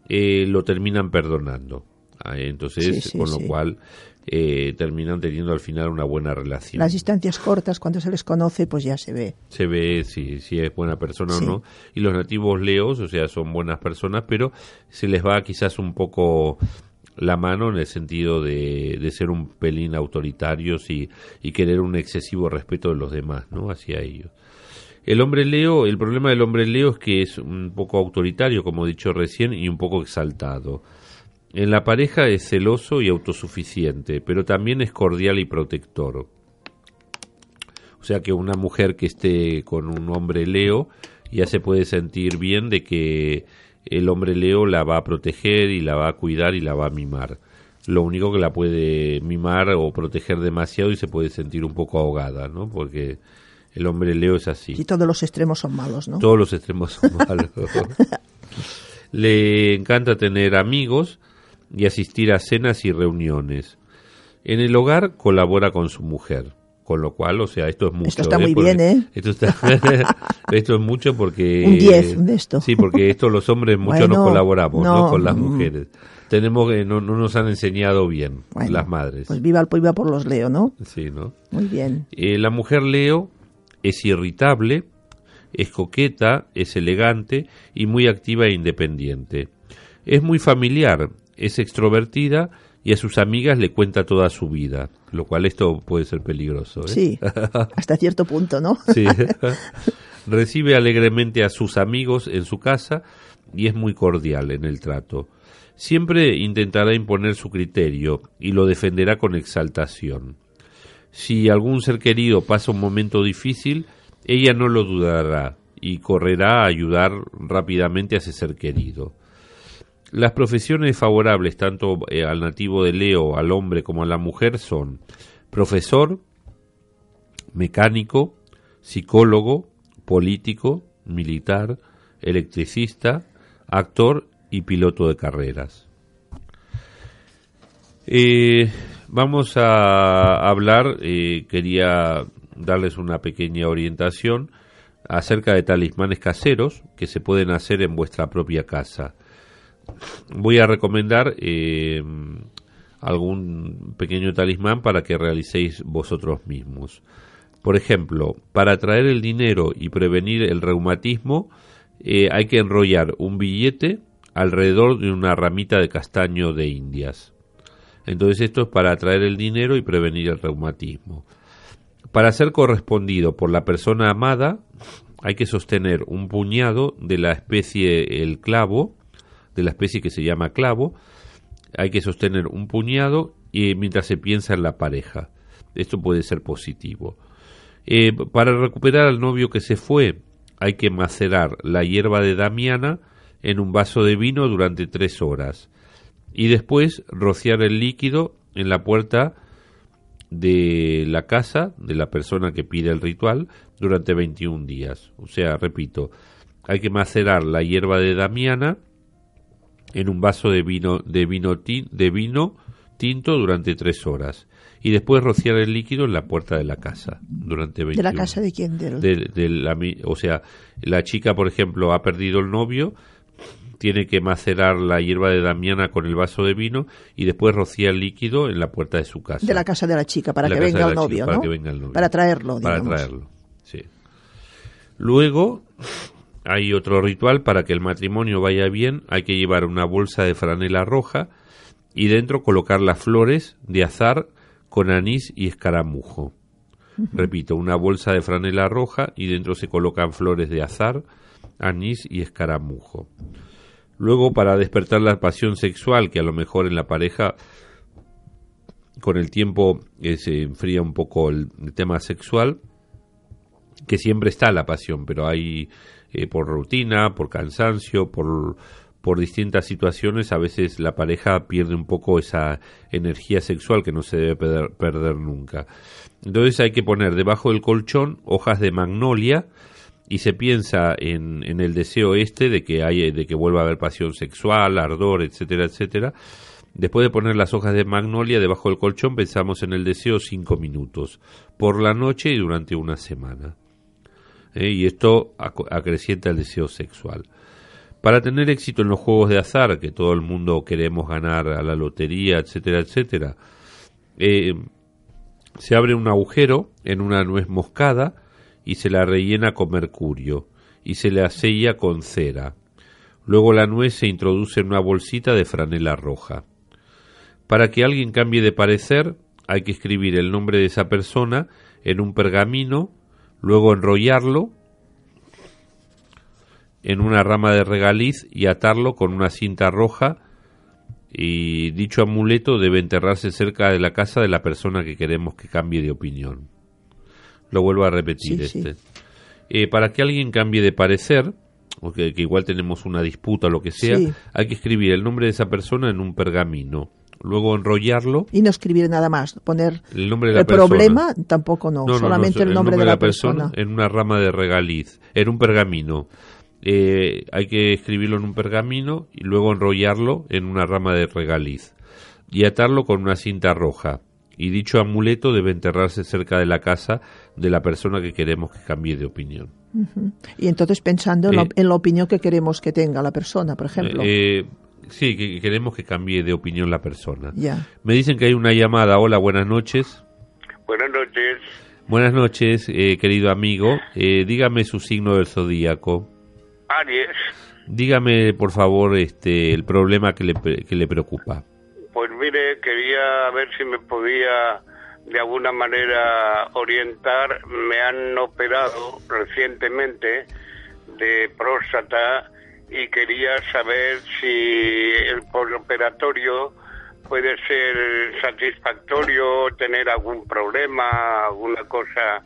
eh, lo terminan perdonando. Ah, Entonces, Sí, sí, con sí. lo cual eh, terminan teniendo al final una buena relación. Las distancias cortas, cuando se les conoce, pues ya se ve. Se ve si, si es buena persona o no. Y los nativos leos, o sea, son buenas personas, pero se les va quizás un poco la mano en el sentido de, de ser un pelín autoritarios y, y querer un excesivo respeto de los demás, ¿no? Hacia ellos. El hombre Leo, el problema del hombre Leo es que es un poco autoritario, como he dicho recién, y un poco exaltado. En la pareja es celoso y autosuficiente, pero también es cordial y protector. O sea que una mujer que esté con un hombre Leo ya se puede sentir bien de que el hombre Leo la va a proteger y la va a cuidar y la va a mimar. Lo único que la puede mimar o proteger demasiado y se puede sentir un poco ahogada, ¿no? Porque el hombre Leo es así. Y todos los extremos son malos, ¿no? Todos los extremos son malos. Le encanta tener amigos y asistir a cenas y reuniones. En el hogar colabora con su mujer, con lo cual, o sea, esto es mucho. Esto está muy Porque- bien, ¿eh? Esto, está- esto es mucho porque... Un 10 de esto. Sí, porque esto los hombres mucho Bueno, nos colaboramos, ¿no? no, Con las mm. mujeres. Tenemos que no, no nos han enseñado bien Bueno, las madres. Pues viva el viva por los Leo, ¿no? Sí, ¿no? Muy bien. Eh, la mujer Leo es irritable, es coqueta, es elegante y muy activa e independiente. Es muy familiar, es extrovertida y a sus amigas le cuenta toda su vida, lo cual esto puede ser peligroso. ¿eh? Sí, hasta cierto punto, ¿no? Sí. Recibe alegremente a sus amigos en su casa y es muy cordial en el trato. Siempre intentará imponer su criterio y lo defenderá con exaltación. Si algún ser querido pasa un momento difícil, ella no lo dudará y correrá a ayudar rápidamente a ese ser querido. Las profesiones favorables tanto eh, al nativo de Leo, al hombre como a la mujer son profesor, mecánico, psicólogo, político, militar, electricista, actor y piloto de carreras. Eh, vamos a hablar, eh, quería darles una pequeña orientación acerca de talismanes caseros que se pueden hacer en vuestra propia casa. Voy a recomendar eh, algún pequeño talismán para que realicéis vosotros mismos. Por ejemplo, para atraer el dinero y prevenir el reumatismo, eh, hay que enrollar un billete alrededor de una ramita de castaño de Indias. Entonces esto es para atraer el dinero y prevenir el reumatismo. Para ser correspondido por la persona amada, hay que sostener un puñado de la especie el clavo, de la especie que se llama clavo, hay que sostener un puñado y mientras se piensa en la pareja. Esto puede ser positivo. Eh, para recuperar al novio que se fue, hay que macerar la hierba de Damiana en un vaso de vino durante tres horas y después rociar el líquido en la puerta de la casa de la persona que pide el ritual durante 21 días. O sea, repito, hay que macerar la hierba de Damiana en un vaso de vino de vino, de vino tinto durante tres horas y después rociar el líquido en la puerta de la casa durante 21 ¿De la casa de quién? De, la, o sea, la chica, por ejemplo, ha perdido el novio, tiene que macerar la hierba de Damiana con el vaso de vino y después rociar el líquido en la puerta de su casa. De la casa de la chica, para, que venga, el novio, para que venga el novio. Para traerlo, Para traerlo, sí. Luego, hay otro ritual para que el matrimonio vaya bien, hay que llevar una bolsa de franela roja y dentro colocar las flores de azar con anís y escaramujo. Repito, una bolsa de franela roja y dentro se colocan flores de azar, anís y escaramujo. Luego, para despertar la pasión sexual, que a lo mejor en la pareja con el tiempo eh, se enfría un poco el, tema sexual, que siempre está la pasión, pero hay eh, por rutina, por cansancio, por, por distintas situaciones, a veces la pareja pierde un poco esa energía sexual que no se debe perder, nunca. Entonces hay que poner debajo del colchón hojas de magnolia, y se piensa en, en, el deseo este de que hay, de que vuelva a haber pasión sexual, ardor, etcétera, etcétera. Después de poner las hojas de magnolia debajo del colchón, pensamos en el deseo cinco minutos, por la noche y durante una semana. ¿Eh? Y esto acrecienta el deseo sexual. Para tener éxito en los juegos de azar, que todo el mundo queremos ganar a la lotería, etcétera, etcétera, eh, se abre un agujero en una nuez moscada, y se la rellena con mercurio y se la sella con cera. Luego la nuez se introduce en una bolsita de franela roja. Para que alguien cambie de parecer, hay que escribir el nombre de esa persona en un pergamino, luego enrollarlo en una rama de regaliz y atarlo con una cinta roja y dicho amuleto debe enterrarse cerca de la casa de la persona que queremos que cambie de opinión. Lo vuelvo a repetir. este. Eh, para que alguien cambie de parecer, o que, igual tenemos una disputa o lo que sea, hay que escribir el nombre de esa persona en un pergamino. Luego enrollarlo. Y no escribir nada más, poner el nombre de el problema, tampoco no, solamente el, nombre de la, persona, En una rama de regaliz, en un pergamino. Eh, hay que escribirlo en un pergamino y luego enrollarlo en una rama de regaliz y atarlo con una cinta roja y dicho amuleto debe enterrarse cerca de la casa de la persona que queremos que cambie de opinión. Y entonces pensando en, la, opinión que queremos que tenga la persona, por ejemplo. Eh, sí, que queremos que cambie de opinión la persona. Ya. Me dicen que hay una llamada. Hola, buenas noches. Buenas noches. Buenas noches, eh, querido amigo. Eh, dígame su signo del zodíaco. Aries. Dígame, por favor, este, el problema que le, que le preocupa. Pues mire, quería ver si me podía de alguna manera orientar. Me han operado recientemente de próstata y quería saber si el postoperatorio puede ser satisfactorio, tener algún problema, alguna cosa.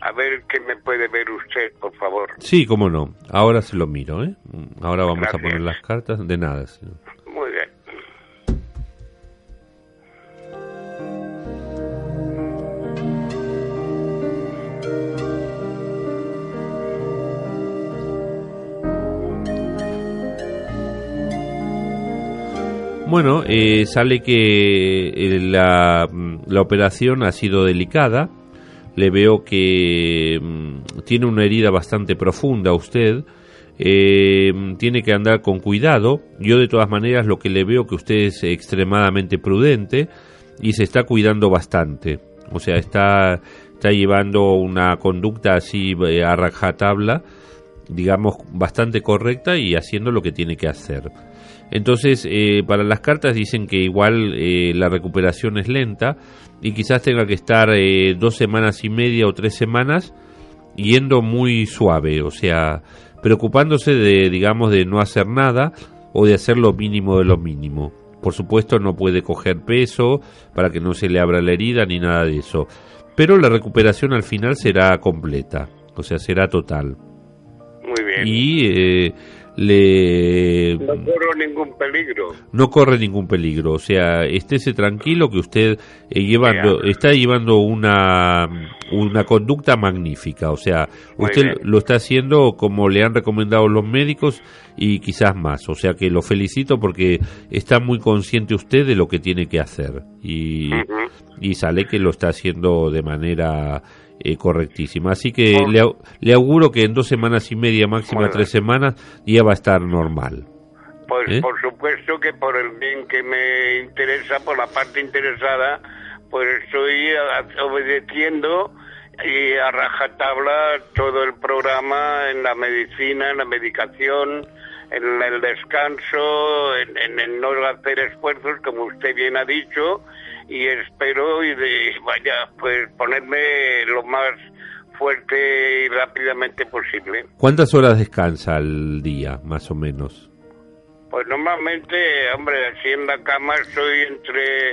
A ver qué me puede ver usted, por favor. Sí, cómo no. Ahora se lo miro, ¿eh? Ahora vamos a poner las cartas. De nada, señor. Muy bien. Bueno, eh, sale que eh, la, operación ha sido delicada. Le veo que mm, tiene una herida bastante profunda usted. Eh, tiene que andar con cuidado. Yo de todas maneras lo que le veo que usted es extremadamente prudente y se está cuidando bastante. O sea, está, está llevando una conducta así a rajatabla, digamos, bastante correcta y haciendo lo que tiene que hacer. Entonces, eh, para las cartas dicen que igual eh, la recuperación es lenta y quizás tenga que estar eh, dos semanas y media o tres semanas yendo muy suave, o sea, preocupándose de, digamos, de no hacer nada o de hacer lo mínimo de lo mínimo. por supuesto no puede coger peso para que no se le abra la herida ni nada de eso. Pero la recuperación al final será completa, o sea, será total. Muy bien. Y eh, le no corro ningún peligro. no corre ningún peligro, o sea, estése tranquilo que usted eh, llevando, está llevando una, una conducta magnífica, o sea, Muy usted bien. lo está haciendo como le han recomendado los médicos y quizás más, o sea que lo felicito porque está muy consciente usted de lo que tiene que hacer. Y, y sale que lo está haciendo de manera eh, correctísima. Así que le, au- le auguro que en dos semanas y media, máxima Bueno. tres semanas, ya va a estar normal. Pues ¿Eh? por supuesto que por el bien que me interesa, por la parte interesada, pues estoy obedeciendo y a rajatabla todo el programa en la medicina, en la medicación, en el descanso, en, en el no hacer esfuerzos, como usted bien ha dicho, y espero y de, vaya, pues ponerme lo más fuerte y rápidamente posible. ¿Cuántas horas descansa al día, más o menos? Pues normalmente, hombre, así en la cama estoy entre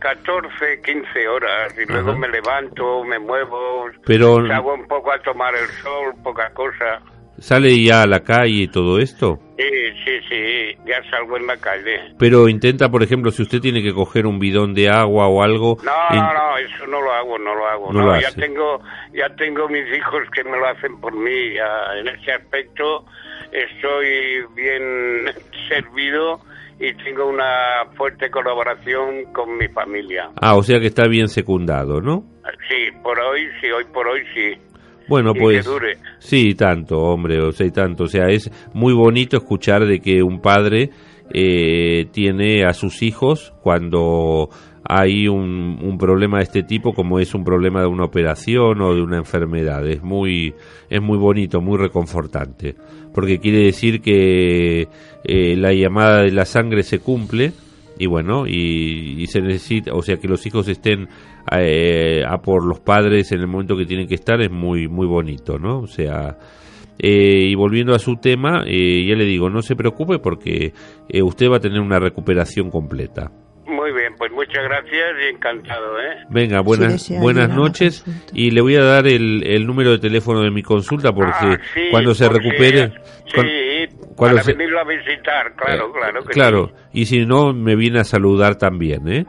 14, 15 horas y luego me levanto, me muevo, Pero- salgo un poco a tomar el sol, poca cosa. ¿Sale ya a la calle y todo esto? Sí, sí, sí, ya salgo en la calle. Pero intenta, por ejemplo, si usted tiene que coger un bidón de agua o algo... No, no, no, eso no lo hago, no lo hago. No No, lo ya hace. tengo, ya tengo mis hijos que me lo hacen por mí. ya en ese aspecto estoy bien servido y tengo una fuerte colaboración con mi familia. Ah, o sea que está bien secundado, ¿no? Sí, por hoy, sí, hoy por hoy sí. Bueno, Y que pues dure. sí, tanto, hombre, o sea, y tanto. O sea, es muy bonito escuchar de que un padre eh, tiene a sus hijos cuando hay un, un problema de este tipo, como es un problema de una operación o de una enfermedad. Es muy, es muy bonito, muy reconfortante, porque quiere decir que eh, la llamada de la sangre se cumple y bueno, y, y se necesita, o sea, que los hijos estén eh, a por los padres en el momento que tienen que estar es muy, muy bonito, ¿no? O sea, eh, y volviendo a su tema, eh, ya le digo, no se preocupe porque eh, usted va a tener una recuperación completa. Muy bien, pues muchas gracias y encantado, ¿eh? Venga, buenas, buenas noches y le voy a dar el, el número de teléfono de mi consulta porque Ah, sí, cuando se recupere... sí, para venirlo a visitar, claro, Eh, claro que claro, sí. y si no, me viene a saludar también, ¿eh?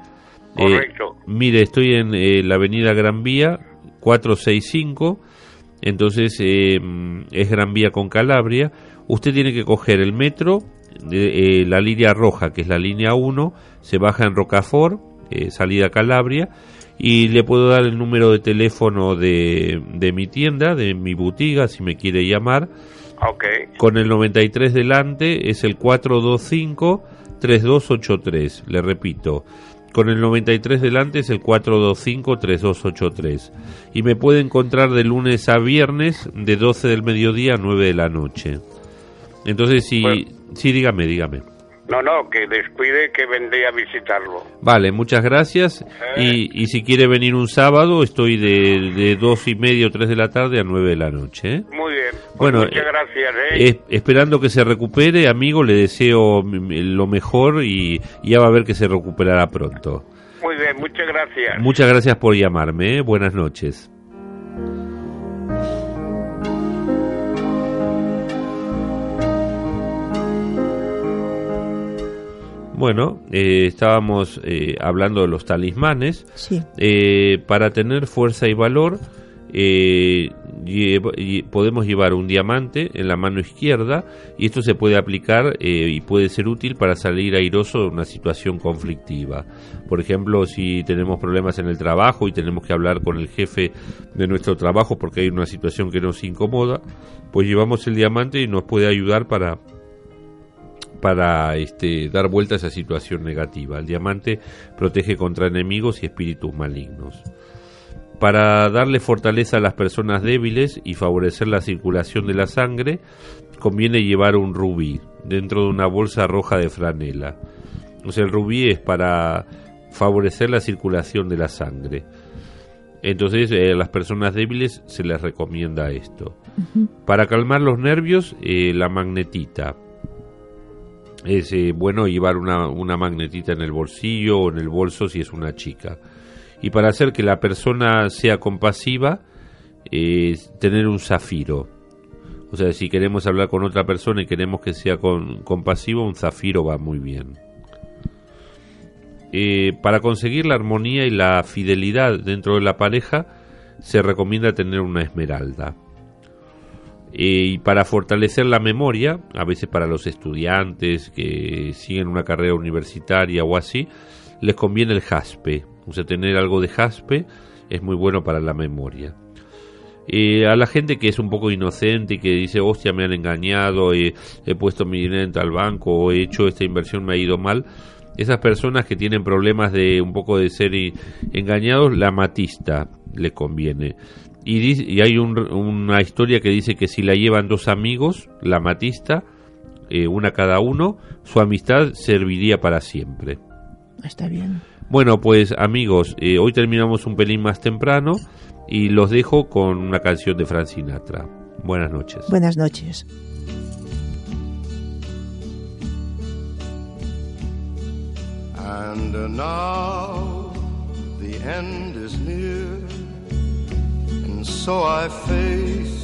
Eh, Correcto. mire, estoy en eh, la avenida Gran Vía 465, entonces eh, es Gran Vía con Calabria. Usted tiene que coger el metro, de, eh, la línea roja, que es la línea 1, se baja en Rocafort, eh, salida Calabria, y le puedo dar el número de teléfono de, de mi tienda, de mi butiga, si me quiere llamar. Ok. Con el 93 delante es el 425-3283. Le repito, con el 93 delante es el 425-3283. Y me puede encontrar de lunes a viernes de 12 del mediodía a 9 de la noche. Entonces, sí, sí, dígame, dígame. No, no, que descuide que vendré a visitarlo. Vale, muchas gracias. Y, y si quiere venir un sábado, estoy de, de dos y media o tres de la tarde a 9 de la noche. ¿eh? Muy bien. Pues Bueno, muchas eh, gracias, ¿eh? Es- esperando que se recupere, amigo, le deseo lo mejor y ya va a ver que se recuperará pronto. Muy bien, muchas gracias. Muchas gracias por llamarme, ¿eh? buenas noches. Bueno, eh, estábamos eh, hablando de los talismanes. Sí. Eh, para tener fuerza y valor, eh, lleva- lle- podemos llevar un diamante en la mano izquierda y esto se puede aplicar eh, y puede ser útil para salir airoso de una situación conflictiva. Por ejemplo, si tenemos problemas en el trabajo y tenemos que hablar con el jefe de nuestro trabajo porque hay una situación que nos incomoda, pues llevamos el diamante y nos puede ayudar para para este, dar vuelta a esa situación negativa. El diamante protege contra enemigos y espíritus malignos. Para darle fortaleza a las personas débiles y favorecer la circulación de la sangre, conviene llevar un rubí dentro de una bolsa roja de franela. O sea, el rubí es para favorecer la circulación de la sangre. Entonces, eh, a las personas débiles se les recomienda esto. Para calmar los nervios, eh, la magnetita. Es bueno llevar una, una magnetita en el bolsillo o en el bolso si es una chica. Y para hacer que la persona sea compasiva, eh, tener un zafiro. O sea, si queremos hablar con otra persona y queremos que sea con, compasivo, un zafiro va muy bien. Eh, para conseguir la armonía y la fidelidad dentro de la pareja, se recomienda tener una esmeralda. Eh, y para fortalecer la memoria, a veces para los estudiantes que siguen una carrera universitaria o así, les conviene el jaspe. O sea, tener algo de jaspe es muy bueno para la memoria. Eh, a la gente que es un poco inocente y que dice, hostia, me han engañado, he puesto mi dinero en tal banco o he hecho esta inversión, me ha ido mal. Esas personas que tienen problemas de un poco de ser engañados, la matista le conviene. Y, y hay una historia que dice que si la llevan dos amigos, la matista, eh, una cada uno, su amistad serviría para siempre. Está bien. Bueno, pues amigos, eh, hoy terminamos un pelín más temprano y los dejo con una canción de Frank Sinatra. Buenas noches. Buenas noches. And now the end is near, and so I face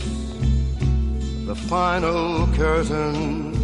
the final curtain